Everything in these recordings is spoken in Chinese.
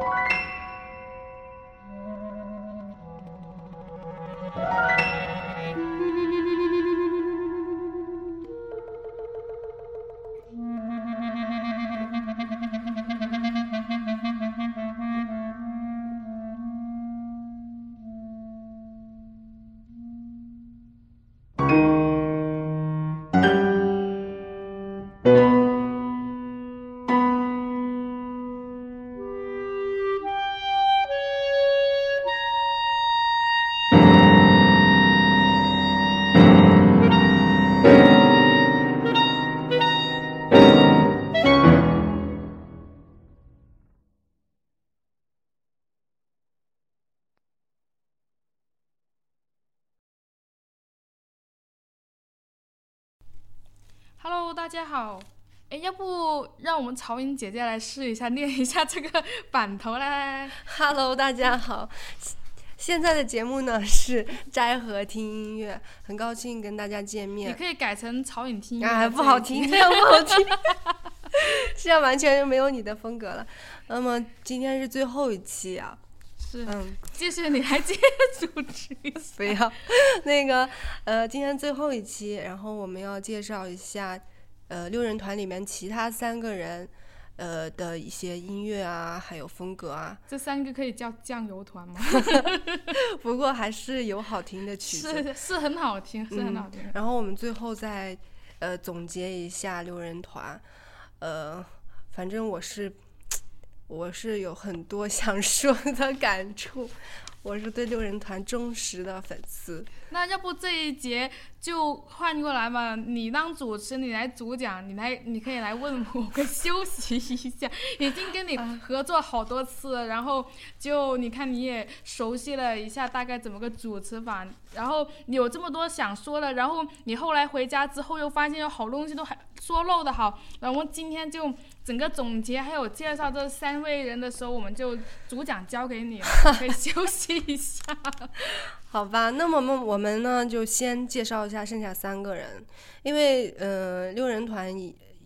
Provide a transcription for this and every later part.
you Hello，大家好。哎，要不让我们曹颖姐姐来试一下，念一下这个 板头嘞？Hello，大家好。现在的节目呢是斋和听音乐，很高兴跟大家见面。你可以改成曹颖听音乐。啊，不好听，这样不好听，这样完全就没有你的风格了。那么今天是最后一期啊。是。嗯，谢谢，你还接主持。不要，那个呃，今天最后一期，然后我们要介绍一下呃六人团里面其他三个人。呃的一些音乐啊，还有风格啊，这三个可以叫酱油团吗？不过还是有好听的曲子，是是很好听，是很好听。然后我们最后再呃总结一下六人团，呃，反正我是我是有很多 想说的感触。我是对六人团忠实的粉丝。那要不这一节就换过来吧，你当主持，你来主讲，你来，你可以来问我，我休息一下。已经跟你合作好多次，然后就你看你也熟悉了一下大概怎么个主持法，然后有这么多想说的，然后你后来回家之后又发现有好东西都还说漏的好，然后今天就。整个总结还有介绍这三位人的时候，我们就主讲交给你了，可以休息一下。好吧，那么我们我们呢就先介绍一下剩下三个人，因为呃六人团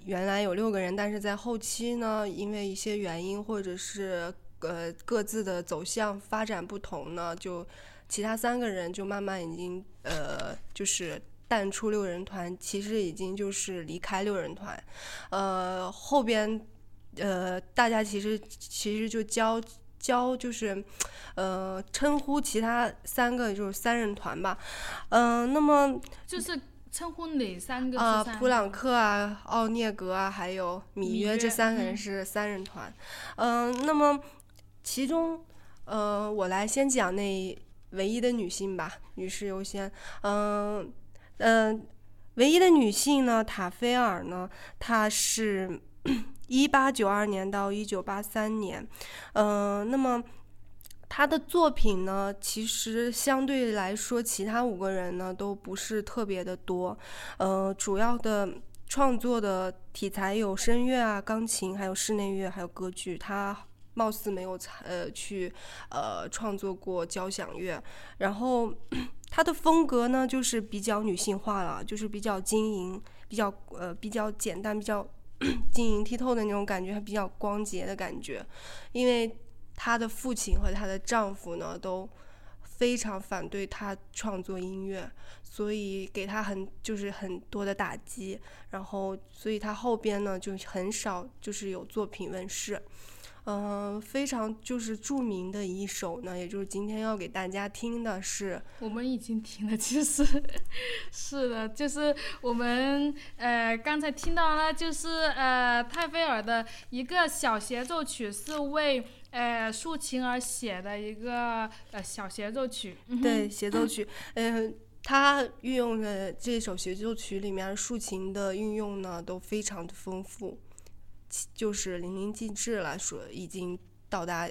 原来有六个人，但是在后期呢，因为一些原因或者是呃各自的走向发展不同呢，就其他三个人就慢慢已经呃就是。淡出六人团，其实已经就是离开六人团，呃，后边，呃，大家其实其实就交交就是，呃，称呼其他三个就是三人团吧，嗯，那么就是称呼哪三个？啊，普朗克啊，奥涅格啊，还有米约这三个人是三人团，嗯，那么其中，呃，我来先讲那唯一的女性吧，女士优先，嗯。嗯，唯一的女性呢，塔菲尔呢，她是 一八九二年到一九八三年，嗯，那么她的作品呢，其实相对来说，其他五个人呢都不是特别的多，呃，主要的创作的题材有声乐啊、钢琴，还有室内乐，还有歌剧，她貌似没有呃去呃创作过交响乐，然后。她的风格呢，就是比较女性化了，就是比较晶莹，比较呃比较简单，比较晶莹剔透的那种感觉，还比较光洁的感觉。因为她的父亲和她的丈夫呢，都非常反对她创作音乐，所以给她很就是很多的打击。然后，所以她后边呢，就很少就是有作品问世。嗯，非常就是著名的一首呢，也就是今天要给大家听的是，我们已经听了，其实是的，就是我们呃刚才听到了，就是呃泰菲尔的一个小协奏曲，是为呃竖琴而写的一个呃小协奏曲。对，协奏曲，嗯，他运用的这首协奏曲里面竖琴的运用呢，都非常的丰富。就是淋漓尽致了，说已经到达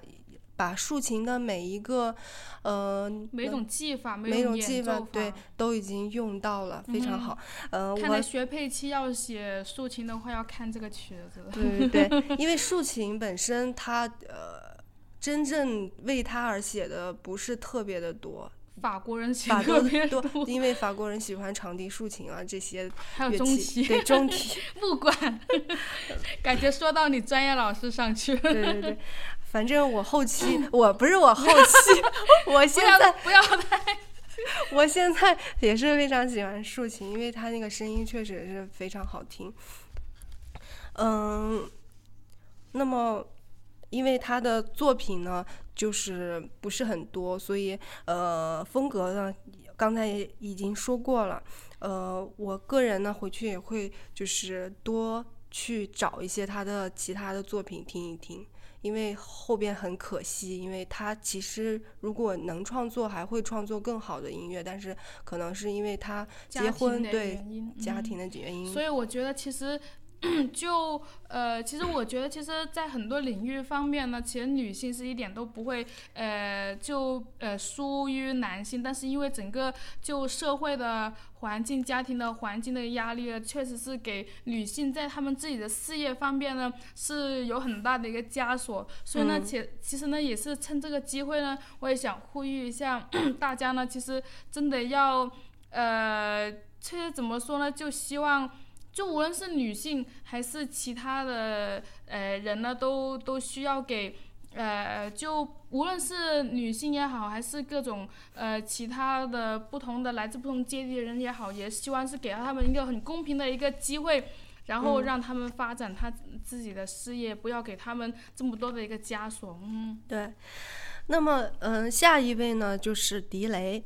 把竖琴的每一个，呃，每种技法，每种技法，对，都已经用到了，非常好。呃，看来学配器要写竖琴的话，要看这个曲子。对对对，因为竖琴本身它呃，真正为它而写的不是特别的多。法国人喜欢特别多，因为法国人喜欢长笛、竖琴啊这些 还有中提，对中提、木管，感觉说到你专业老师上去了。对对对，反正我后期我不是我后期，我现在不要太，我现在也是非常喜欢竖琴，因为他那个声音确实是非常好听。嗯，那么因为他的作品呢，就是不是很多，所以呃，风格呢，刚才也已经说过了。呃，我个人呢，回去也会就是多去找一些他的其他的作品听一听。因为后边很可惜，因为他其实如果能创作，还会创作更好的音乐，但是可能是因为他结婚对家庭的原因，所以我觉得其实。就呃，其实我觉得，其实，在很多领域方面呢，其实女性是一点都不会呃，就呃输于男性。但是因为整个就社会的环境、家庭的环境的压力，确实是给女性在她们自己的事业方面呢是有很大的一个枷锁。所以呢，其其实呢，也是趁这个机会呢，我也想呼吁一下 大家呢，其实真的要呃，其实怎么说呢，就希望。就无论是女性还是其他的呃人呢，都都需要给呃，就无论是女性也好，还是各种呃其他的不同的来自不同阶级的人也好，也希望是给到他们一个很公平的一个机会，然后让他们发展他自己的事业，不要给他们这么多的一个枷锁。嗯，对。那么，嗯，下一位呢就是狄雷。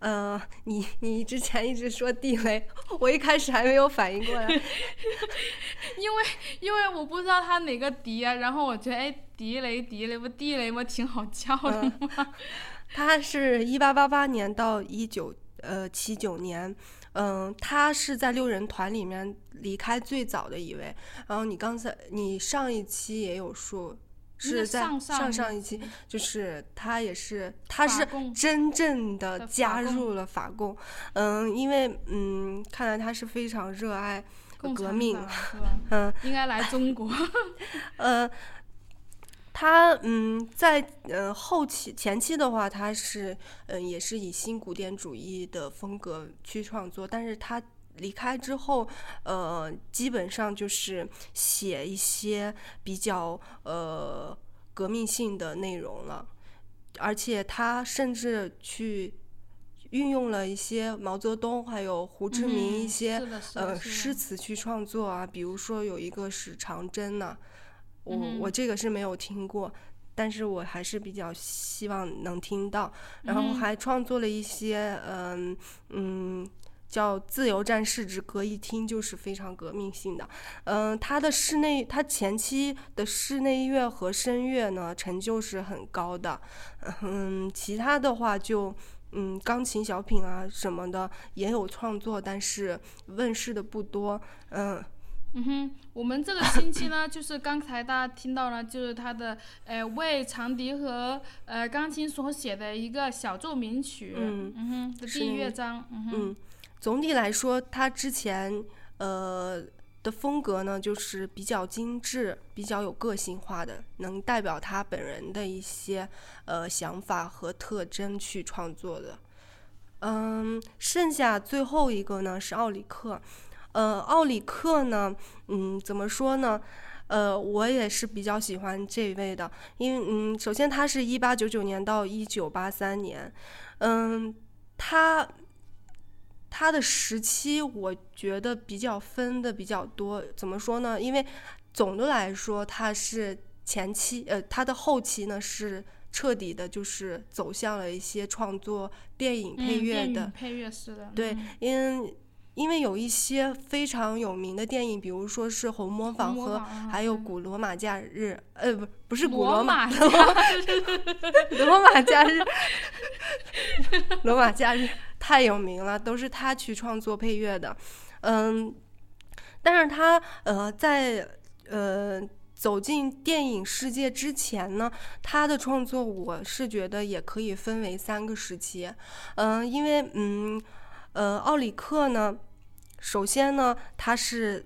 呃，你你之前一直说地雷，我一开始还没有反应过来，因为因为我不知道他哪个迪啊，然后我觉得哎，迪雷迪雷不地雷吗？挺好叫的吗。他是一八八八年到一九呃七九年，嗯，他是在六人团里面离开最早的一位。然后你刚才你上一期也有说。是在上上一期，就是他也是，他是真正的加入了法共，嗯，因为嗯，看来他是非常热爱革命，嗯，应该来中国，呃，他嗯，在呃后期前期的话，他是嗯也是以新古典主义的风格去创作，但是他离开之后，呃，基本上就是写一些比较呃革命性的内容了，而且他甚至去运用了一些毛泽东还有胡志明一些呃诗词去创作啊，比如说有一个是长征呢，我我这个是没有听过，但是我还是比较希望能听到，然后还创作了一些嗯嗯。叫《自由战士之歌》，一听就是非常革命性的。嗯，他的室内，他前期的室内乐和声乐呢，成就是很高的。嗯，其他的话就，嗯，钢琴小品啊什么的也有创作，但是问世的不多。嗯，嗯哼，我们这个星期呢，就是刚才大家听到了，就是他的，呃，为长笛和呃钢琴所写的一个小奏鸣曲。嗯哼，的第一乐章。嗯哼。总体来说，他之前呃的风格呢，就是比较精致、比较有个性化的，能代表他本人的一些呃想法和特征去创作的。嗯，剩下最后一个呢是奥里克。呃，奥里克呢，嗯，怎么说呢？呃，我也是比较喜欢这位的，因为嗯，首先他是一八九九年到一九八三年，嗯，他。他的时期，我觉得比较分的比较多。怎么说呢？因为总的来说，他是前期，呃，他的后期呢是彻底的，就是走向了一些创作电影配乐的配乐式的。对，因因为有一些非常有名的电影，比如说是《红磨坊》和还有《古罗马假日》，呃，不，不是《古罗马》，罗马假日，罗马假日。太有名了，都是他去创作配乐的，嗯，但是他呃在呃走进电影世界之前呢，他的创作我是觉得也可以分为三个时期，嗯，因为嗯呃奥里克呢，首先呢他是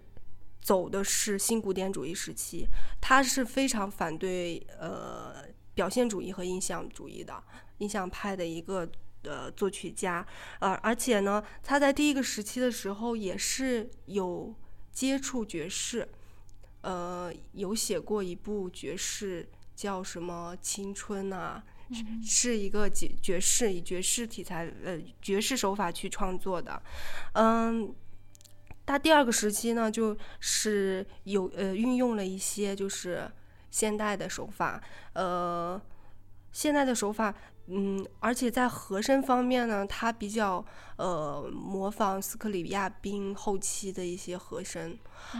走的是新古典主义时期，他是非常反对呃表现主义和印象主义的印象派的一个。呃作曲家，呃，而且呢，他在第一个时期的时候也是有接触爵士，呃，有写过一部爵士叫什么青春啊，是一个爵爵士以爵士题材呃爵士手法去创作的，嗯。他第二个时期呢，就是有呃运用了一些就是现代的手法，呃，现代的手法，嗯，而且在和声方面呢，他比较呃模仿斯克里亚宾后期的一些和声，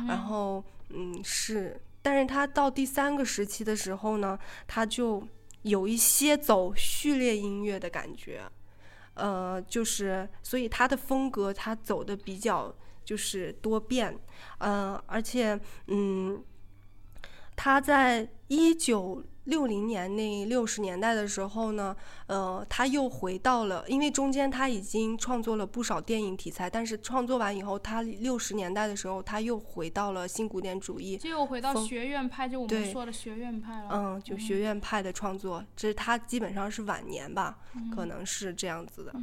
然后嗯是，但是他到第三个时期的时候呢，他就有一些走序列音乐的感觉，呃，就是所以他的风格他走的比较。就是多变，嗯，而且，嗯，他在一九六零年那六十年代的时候呢，呃，他又回到了，因为中间他已经创作了不少电影题材，但是创作完以后，他六十年代的时候他又回到了新古典主义，就又回到学院派，就我们说的学院派了，嗯，就学院派的创作，这是他基本上是晚年吧，可能是这样子的。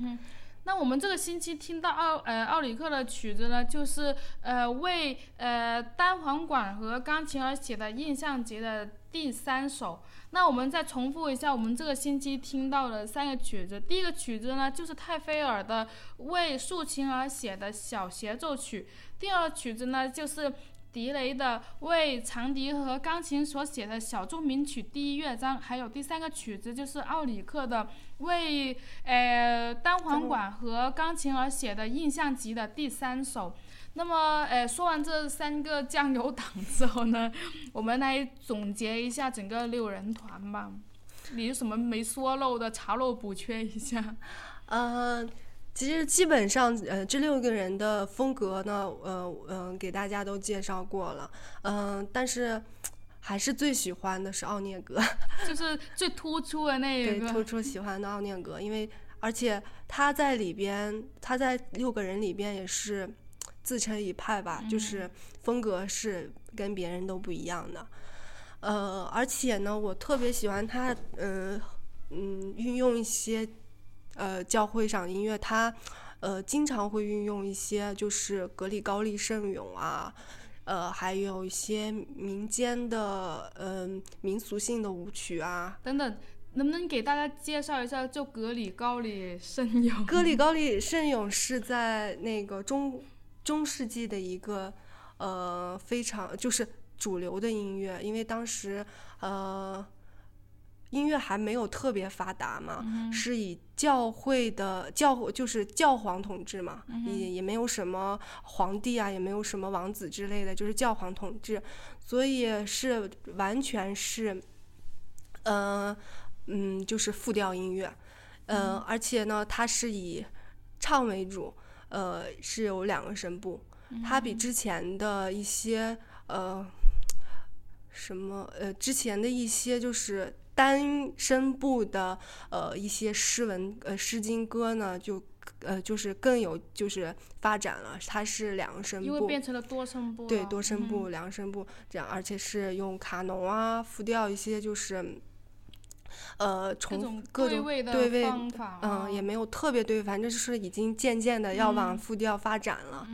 那我们这个星期听到奥呃奥里克的曲子呢，就是呃为呃单簧管和钢琴而写的印象节的第三首。那我们再重复一下我们这个星期听到的三个曲子。第一个曲子呢，就是泰菲尔的为竖琴而写的小协奏曲。第二个曲子呢，就是。迪雷的为长笛和钢琴所写的小奏鸣曲第一乐章，还有第三个曲子就是奥里克的为呃单簧管和钢琴而写的印象集的第三首。那么，呃，说完这三个酱油党之后呢，我们来总结一下整个六人团吧。你有什么没说漏的，查漏补缺一下。嗯。其实基本上，呃，这六个人的风格呢，呃，嗯，给大家都介绍过了，嗯，但是还是最喜欢的是奥涅格，就是最突出的那个，对，突出喜欢的奥涅格，因为而且他在里边，他在六个人里边也是自成一派吧，就是风格是跟别人都不一样的，呃，而且呢，我特别喜欢他，嗯嗯，运用一些。呃，教会上音乐，它，呃，经常会运用一些就是格里高利圣咏啊，呃，还有一些民间的，嗯，民俗性的舞曲啊，等等，能不能给大家介绍一下就格里高利圣咏？格里高利圣咏是在那个中中世纪的一个，呃，非常就是主流的音乐，因为当时，呃。音乐还没有特别发达嘛，是以教会的教就是教皇统治嘛，也也没有什么皇帝啊，也没有什么王子之类的，就是教皇统治，所以是完全是，呃，嗯，就是复调音乐，呃，而且呢，它是以唱为主，呃，是有两个声部，它比之前的一些呃什么呃之前的一些就是。单声部的呃一些诗文呃诗经歌呢，就呃就是更有就是发展了，它是两声部，因为变成了多声部，对多声部、两声部这样，而且是用卡农啊复调一些就是呃从各种对位方法，嗯也没有特别对，反正就是已经渐渐的要往复调发展了，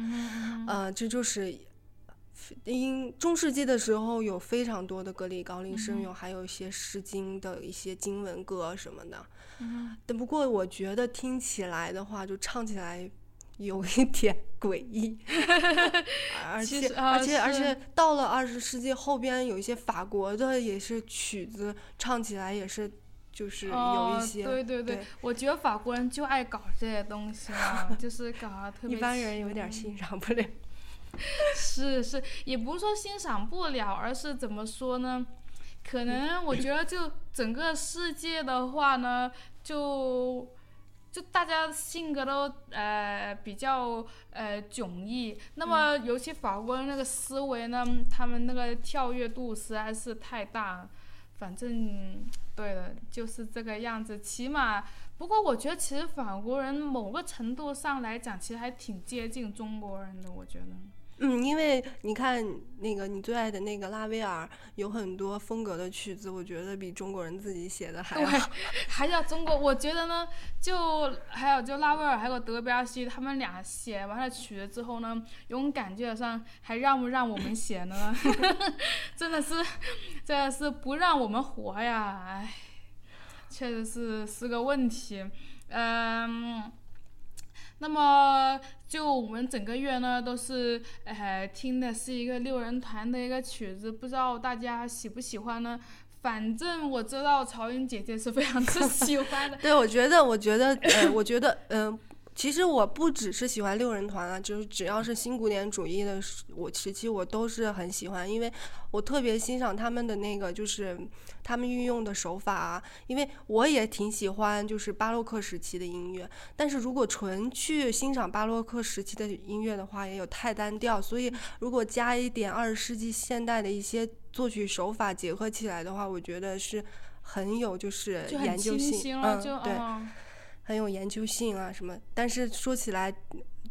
呃这就是。因中世纪的时候有非常多的格里高利圣咏，还有一些诗经的一些经文歌什么的。但不过我觉得听起来的话，就唱起来有一点诡异。而且而且而且到了二十世纪后边，有一些法国的也是曲子唱起来也是就是有一些。对对对，我觉得法国人就爱搞这些东西啊，就是搞的特别。一般人有点欣赏不了。是是，也不是说欣赏不了，而是怎么说呢？可能我觉得就整个世界的话呢，就就大家性格都呃比较呃迥异。那么尤其法国人那个思维呢，他们那个跳跃度实在是太大。反正对的，就是这个样子。起码不过我觉得其实法国人某个程度上来讲，其实还挺接近中国人的，我觉得。嗯，因为你看那个你最爱的那个拉威尔有很多风格的曲子，我觉得比中国人自己写的还对好。还有中国，我觉得呢，就还有就拉威尔还有德彪西他们俩写完了曲子之后呢，有种感觉上还让不让我们写呢？真的是，真的是不让我们活呀！哎，确实是是个问题。嗯，那么就我们整个月呢都是呃听的是一个六人团的一个曲子，不知道大家喜不喜欢呢？反正我知道曹云姐姐是非常之喜欢的。对，我觉得，我觉得，呃，我觉得，嗯、其实我不只是喜欢六人团啊，就是只要是新古典主义的时我时期，我都是很喜欢，因为我特别欣赏他们的那个，就是他们运用的手法啊，因为我也挺喜欢就是巴洛克时期的音乐，但是如果纯去欣赏巴洛克时期的音乐的话，也有太单调，所以如果加一点二十世纪现代的一些作曲手法结合起来的话，我觉得是很有就是研究性，嗯，就对。嗯很有研究性啊什么。但是说起来，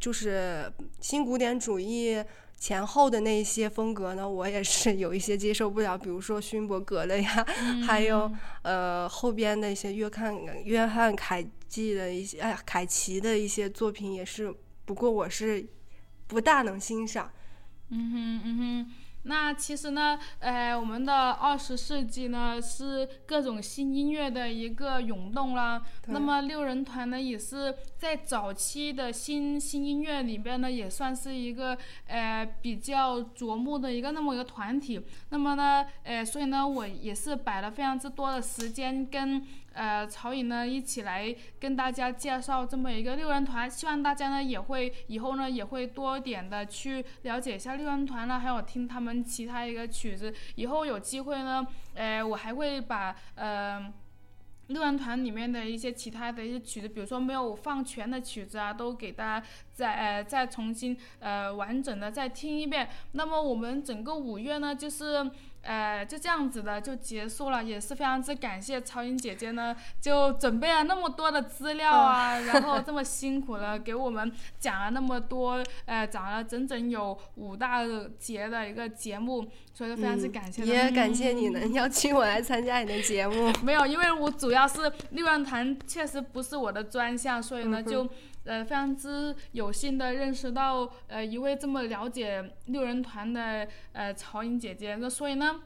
就是新古典主义前后的那一些风格呢，我也是有一些接受不了，比如说勋伯格的呀，还有呃后边的一些约翰约翰凯季的一些哎呀凯奇的一些作品也是，不过我是不大能欣赏。嗯哼嗯哼，那其实呢，呃，我们的二十世纪呢是各种新音乐的一个涌动啦。那么六人团呢，也是在早期的新新音乐里边呢，也算是一个呃比较瞩目的一个那么一个团体。那么呢，呃，所以呢，我也是摆了非常之多的时间跟呃曹颖呢一起来跟大家介绍这么一个六人团，希望大家呢也会以后呢也会多点的去了解一下六人团呢，还有听他们其他一个曲子。以后有机会呢，呃，我还会把呃。六人团里面的一些其他的一些曲子，比如说没有放全的曲子啊，都给大家再呃再重新呃完整的再听一遍。那么我们整个五月呢，就是呃就这样子的就结束了，也是非常之感谢曹颖姐姐呢，就准备了那么多的资料啊，然后这么辛苦的给我们讲了那么多，呃讲了整整有五大节的一个节目，所以说非常之感谢也感谢你嗯能邀请我来参加你的节目。没有，因为我主要是六人团确实不是我的专项，所以呢就呃非常之有幸的认识到呃一位这么了解六人团的呃曹颖姐姐，那所以呢。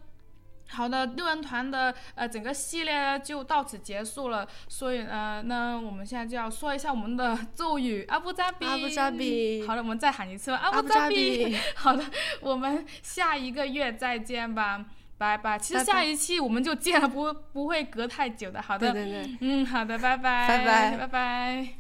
好的，六人团的呃整个系列就到此结束了，所以呃，那我们现在就要说一下我们的 咒语阿布扎比。阿布扎比好了，我们再喊一次吧，阿阿布扎比。好的，我们下一个月再见吧，拜拜。其实下一期我们就见了，不不会隔太久的。好的，对对对。嗯，好的，拜拜，拜拜拜拜。